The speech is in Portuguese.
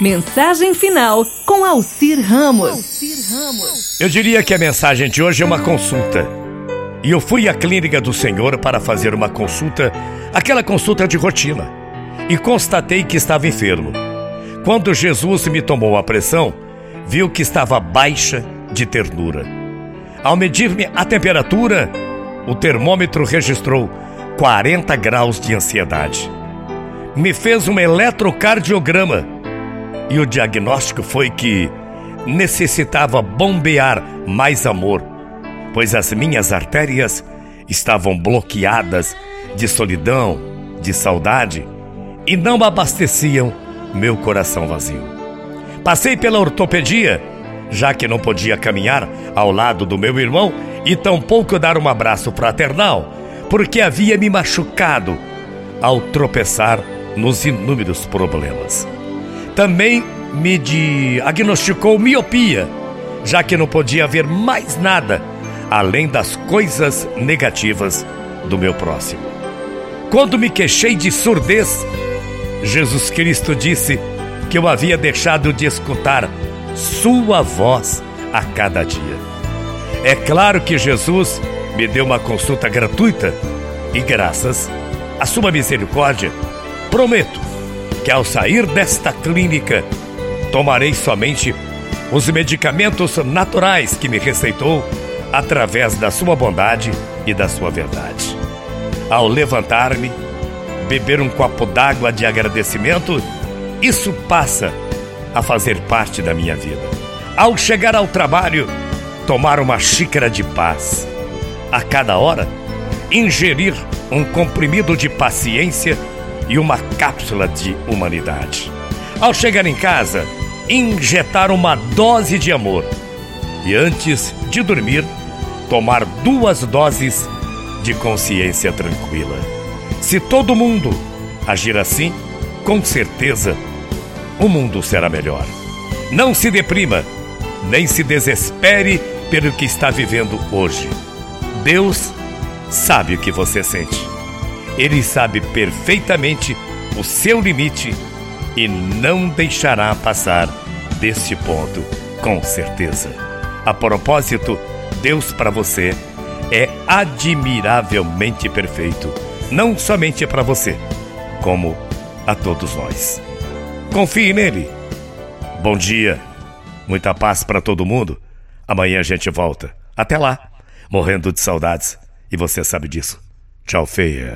Mensagem final com Alcir Ramos. Eu diria que a mensagem de hoje é uma consulta. E eu fui à clínica do Senhor para fazer uma consulta, aquela consulta de rotina, e constatei que estava enfermo. Quando Jesus me tomou a pressão, viu que estava baixa de ternura. Ao medir-me a temperatura, o termômetro registrou 40 graus de ansiedade. Me fez um eletrocardiograma e o diagnóstico foi que necessitava bombear mais amor, pois as minhas artérias estavam bloqueadas de solidão, de saudade e não abasteciam meu coração vazio. Passei pela ortopedia, já que não podia caminhar ao lado do meu irmão e tampouco dar um abraço fraternal, porque havia me machucado ao tropeçar nos inúmeros problemas. Também me diagnosticou miopia, já que não podia ver mais nada além das coisas negativas do meu próximo. Quando me queixei de surdez, Jesus Cristo disse que eu havia deixado de escutar Sua voz a cada dia. É claro que Jesus me deu uma consulta gratuita e, graças à Sua misericórdia, prometo que ao sair desta clínica, tomarei somente os medicamentos naturais que me receitou através da sua bondade e da sua verdade. Ao levantar-me, beber um copo d'água de agradecimento, isso passa a fazer parte da minha vida. Ao chegar ao trabalho, tomar uma xícara de paz. A cada hora, ingerir um comprimido de paciência e uma cápsula de humanidade. Ao chegar em casa, injetar uma dose de amor e antes de dormir, tomar duas doses de consciência tranquila. Se todo mundo agir assim, com certeza o mundo será melhor. Não se deprima, nem se desespere pelo que está vivendo hoje. Deus sabe o que você sente. Ele sabe perfeitamente o seu limite e não deixará passar deste ponto, com certeza. A propósito, Deus para você é admiravelmente perfeito, não somente para você, como a todos nós. Confie nele. Bom dia, muita paz para todo mundo. Amanhã a gente volta. Até lá, morrendo de saudades. E você sabe disso. Tchau, feia.